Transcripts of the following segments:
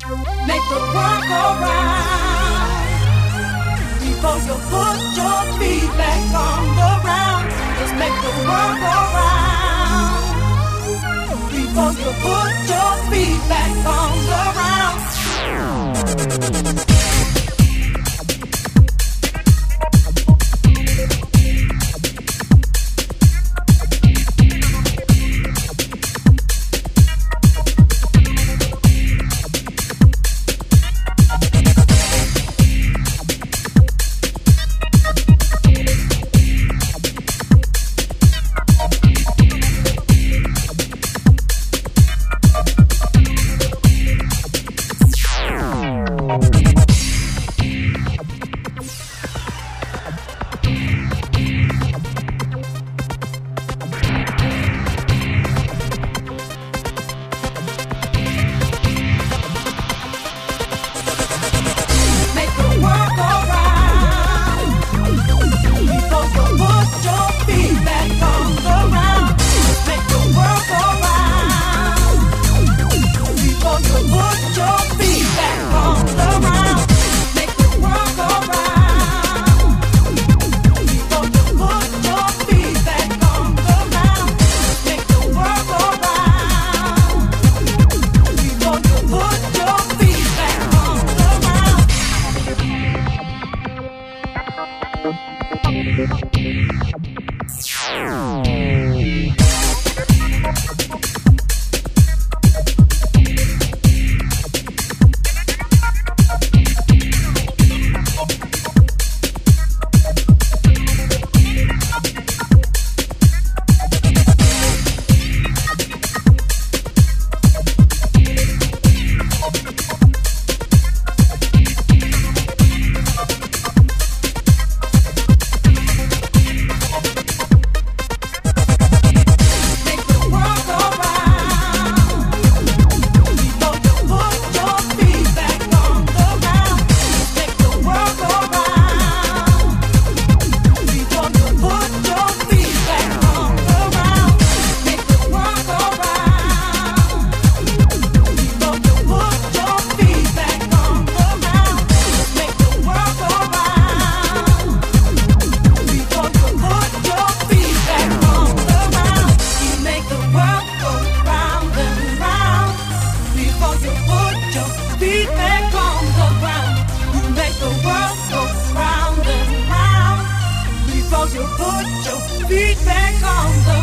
Make the world go round before you put your feet back on the ground. Just make the world go round before you put your feet back on the ground.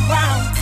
ground.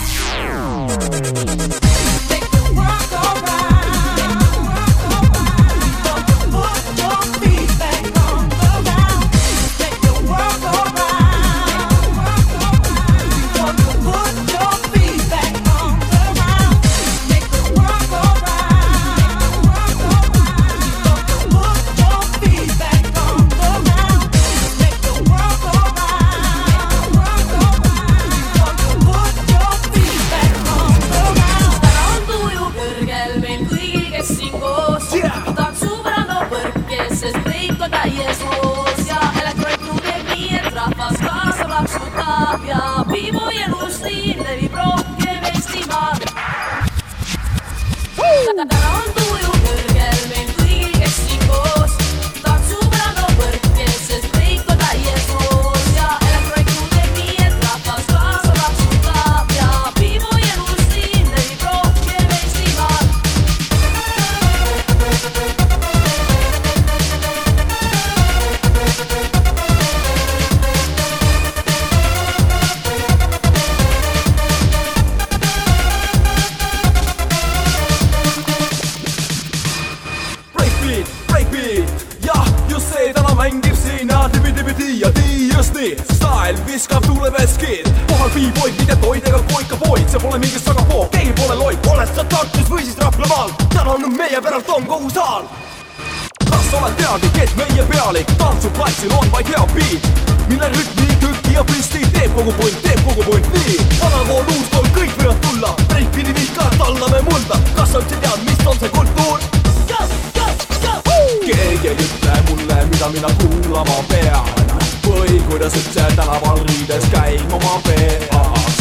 lõi, kuidas üldse tänaval riides käin oma peas.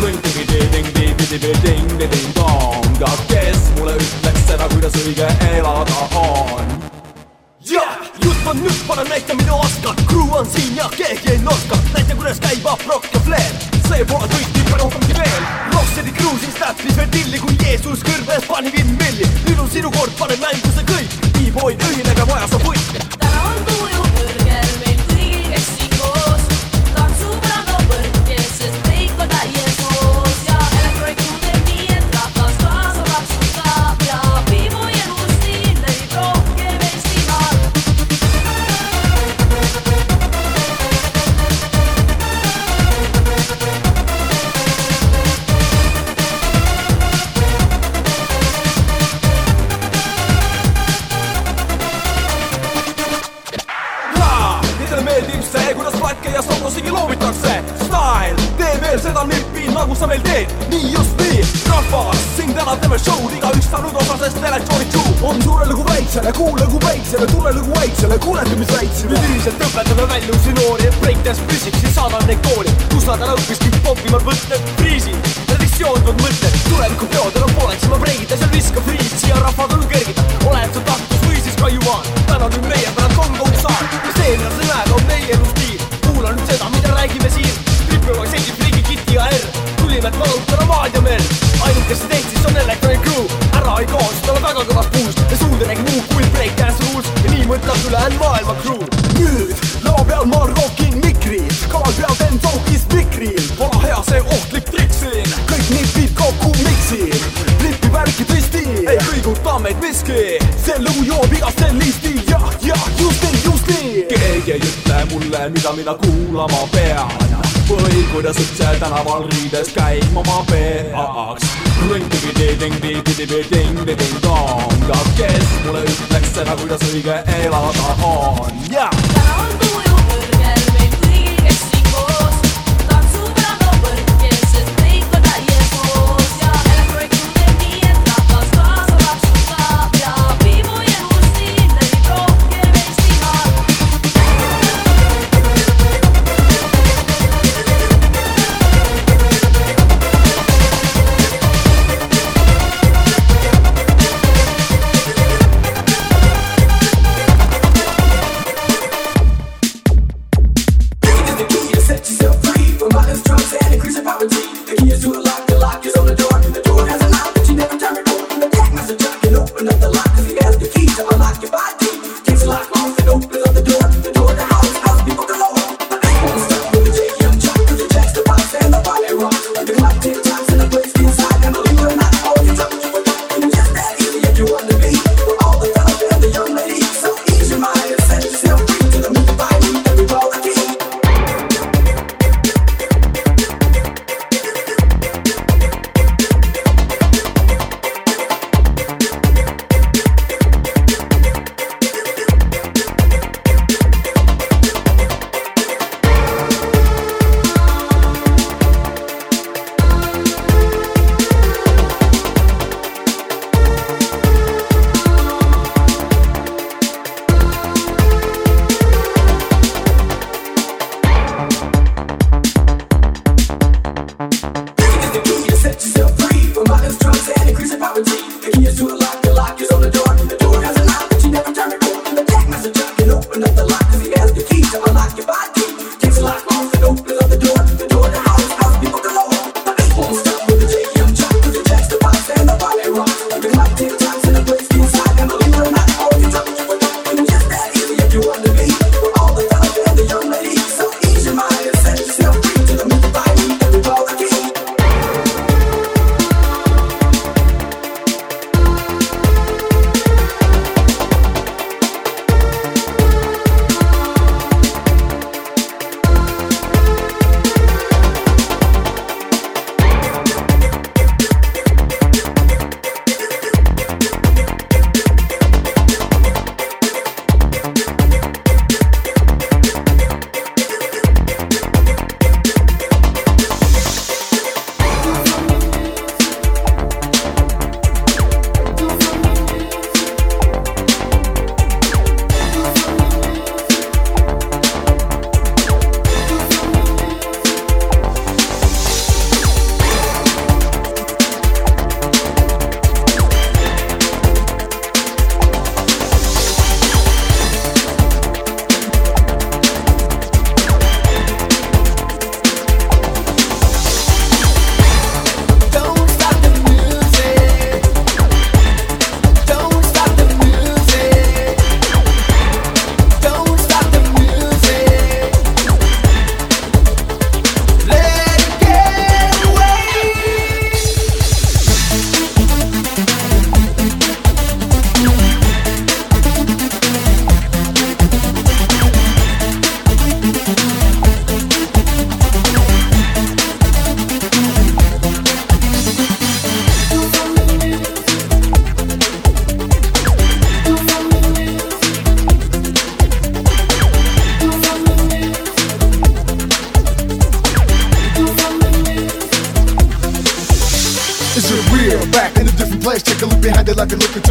lõng-tigi-ting-tigi-ting-ting-ting-tong, aga kes mulle ütleks seda, kuidas õige elada on? jah, jutt on nüüd, parem näita, mida oskad, crew on siin ja keegi ei norka, näita, kuidas käib uprock ja flair, see pole kõik, nii palju rohkemgi veel. Rocksteadi crew siis täppis veel tilli, kui Jeesus kõrves pani vinn milli, nüüd on sinu kord, pane mängu see kõik e, B-boy ühineb ja vaja saab võita. Ja soolosigi loobitakse. Style, tee veel seda nippi, nagu sa meil teed. Nii just nii, rahvas, siin täna teeme show'd igaüks saanud osa sest elektroonik show on suure lugu väiksele, kuule kui väiksele, tule lugu väiksele, kuulete mis väiksele nüüd ühiselt õpetame välja uusi noori, et breakdance püsiks ja saadame neid kooli. Kus nad ära õppiski popimad mõtted, friisid, traditsioonitud mõtted. Tulevikupeodel on poleksima breigida, seal viska friis, siia rahvad on kergida. Oled sa Tartus või siis Kaiumaal täna nüüd meie pärast Kongo saar mis eelnevalt sa näed, on meie elustiil nüüd räägime siin. Y, Sendi, Frigi, Kiti ja R. Tulime, et valutada maad ja merd. Ainukesed Eestis on Electronic Crew. Ära ei kao, sest oleme väga kõvas puus ja suud ei räägi muu kui breakdance rules. Ja nii mõtleb ülejäänud maailma crew. Nüüd lava peal ma rockin mikri. Kaval peal teen taukis mikril vana hea see ohtlik trikk siin. Kõik nipid kokku miksin. Lipi värki twistin ei kõiguta meid miski. See lugu joob mulle, mida mina kuulama pean. Või kuidas üldse tänaval riides käima ma peaks. Ring-ding-ding-ding-ding-ding-ding-dong aga kes mulle ütleks seda, kuidas õige elada on? Yeah! another lock, cause you have the key to unlock your body.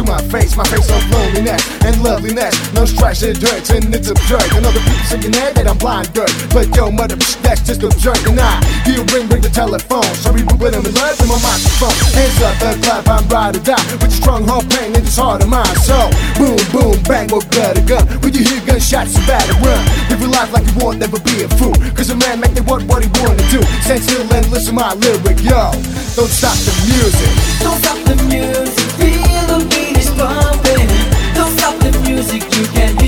to my face, my face of loneliness and loveliness. No stress, it hurts, and it's absurd. Another other people shaking their head that I'm blind dirt. But yo, mother, that's just absurd. And I hear ring, ring the telephone. So we when them in love in my microphone. Hands up, the clap, I'm ride or die. With a strong heart pain in this heart of mine. So, boom, boom, bang, more blood a gun. When you hear gunshots, you better run. Live your life like you won't never be a fool. Cause a man make they want what he wanna do. Stand still and listen my lyric, yo. Don't stop the music. Don't stop the music, please bumping. Don't stop the music, you can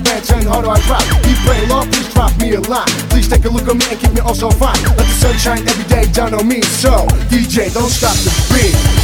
my bedtime, how do I drop? Keep playing off, please drop me a line. Please take a look at me and keep me also fine. Let the sunshine every day down on me. So, DJ, don't stop the beat.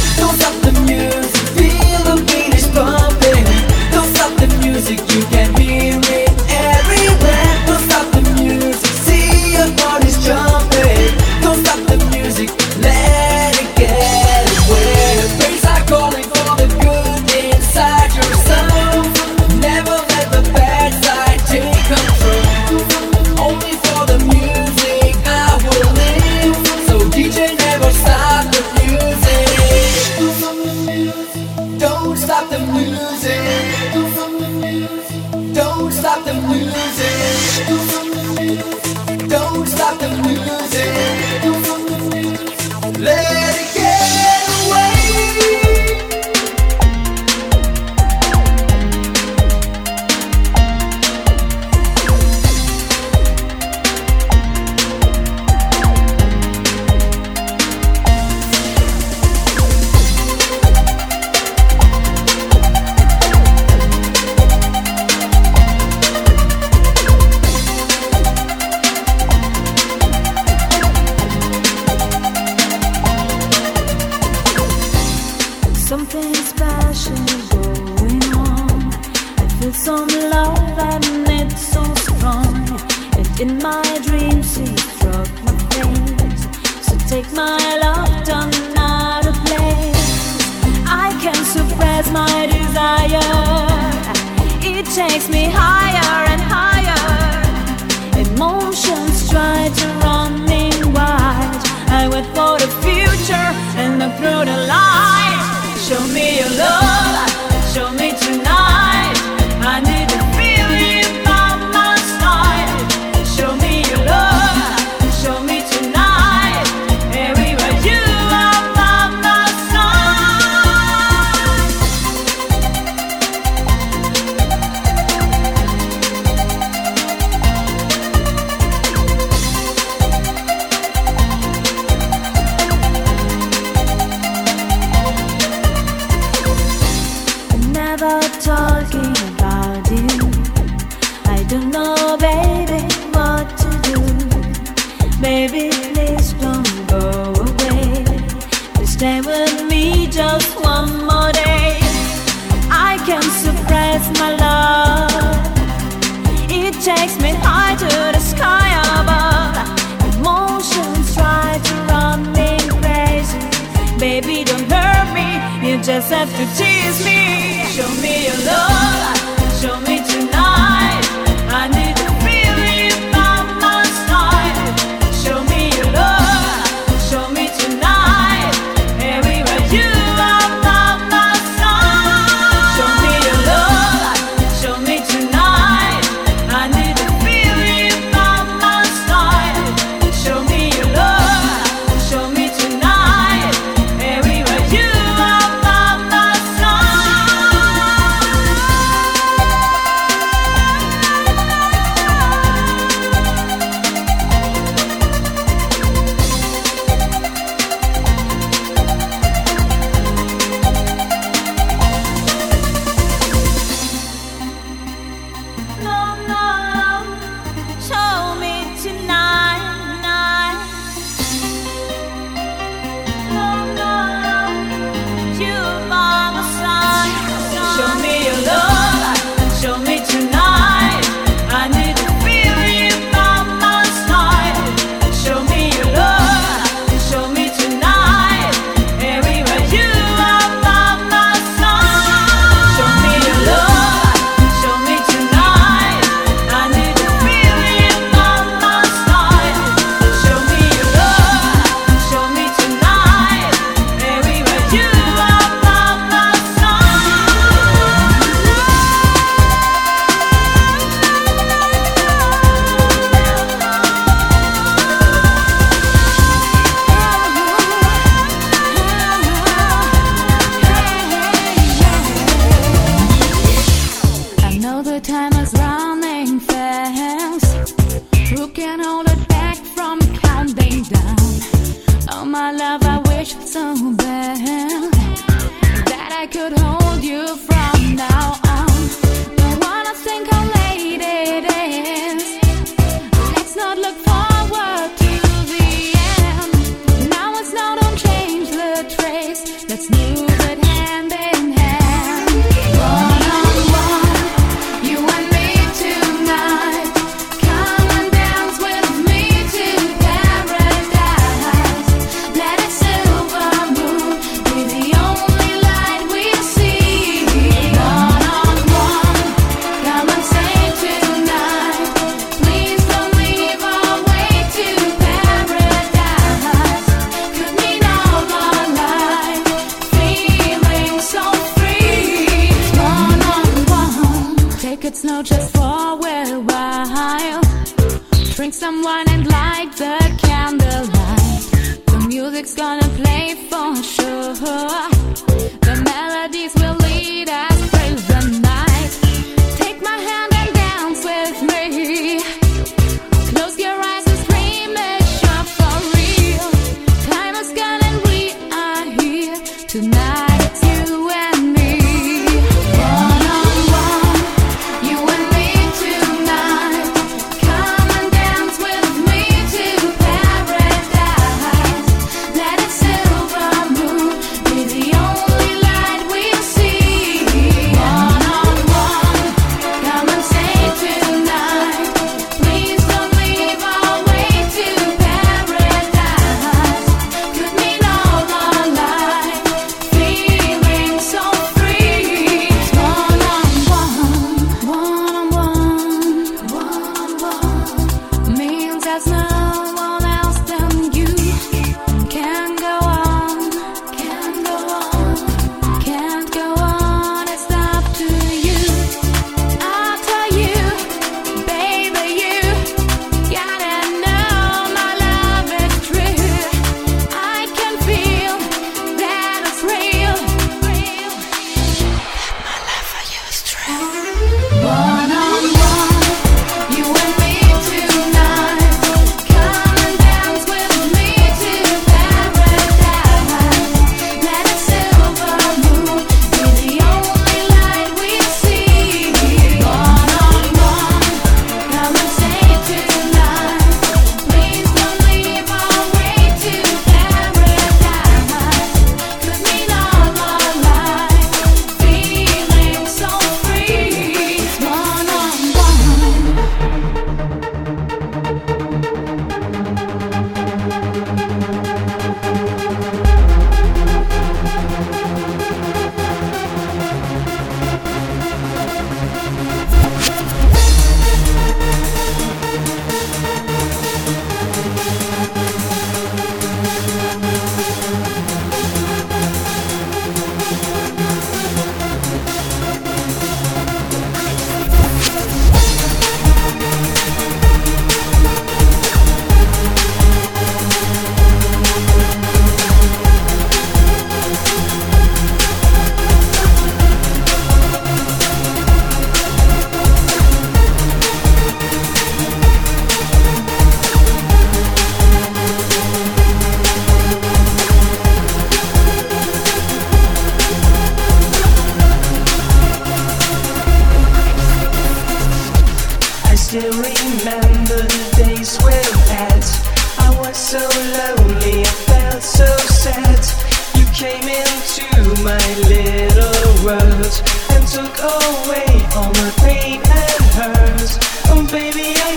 all my pain and hers. Oh, baby, I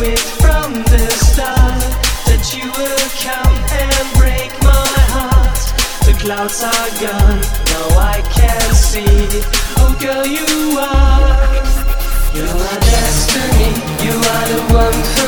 it from the start that you come and break my heart. The clouds are gone, now I can see. Oh, girl, you are. You are destiny, you are the one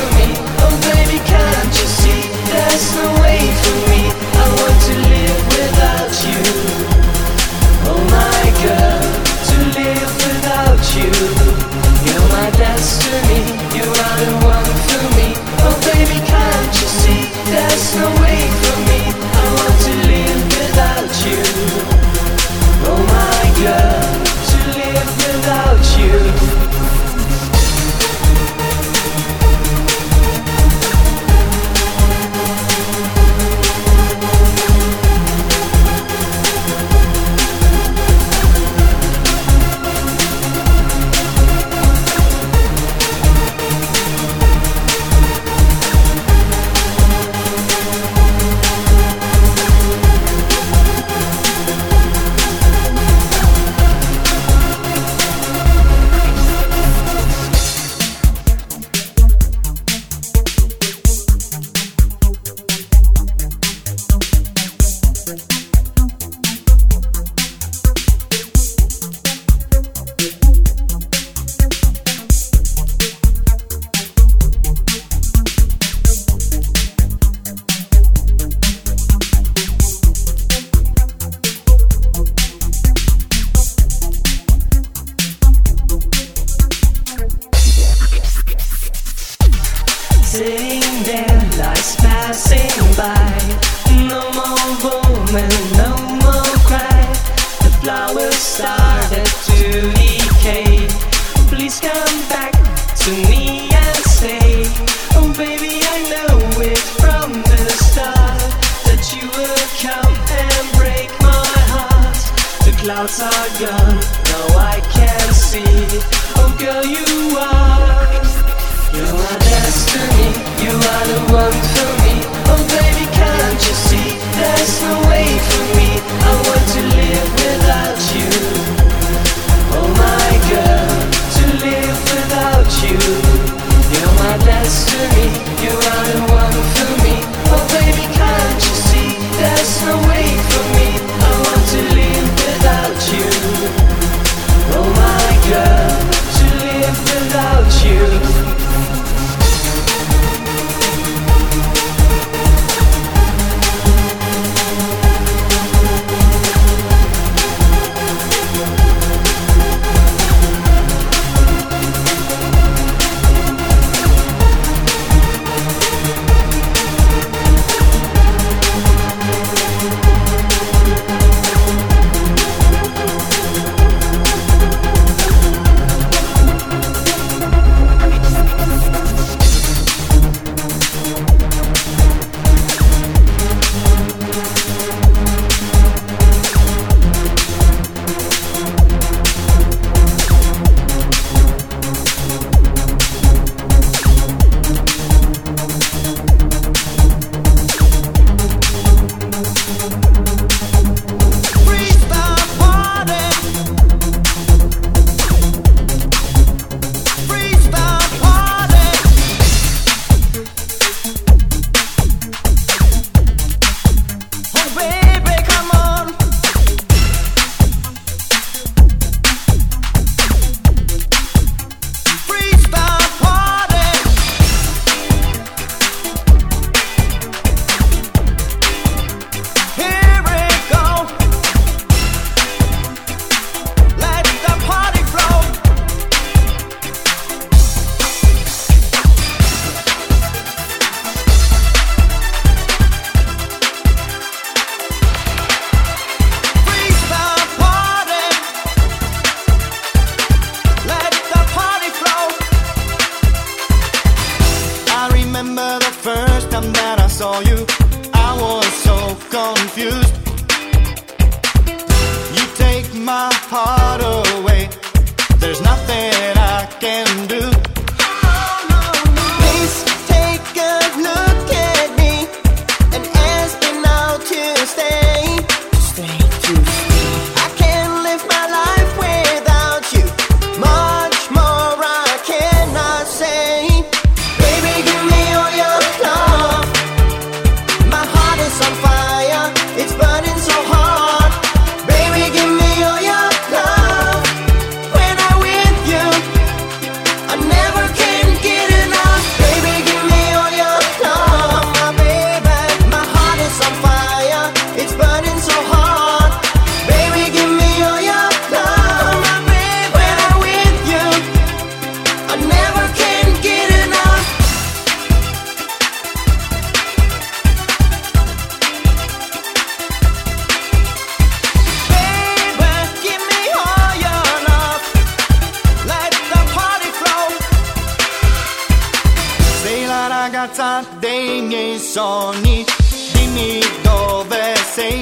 ragazza dei miei sogni, dimmi dove sei.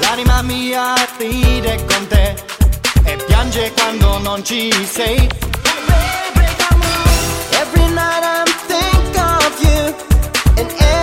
L'anima mia ride con te e piange quando non ci sei. Every night I'm thinking of you and every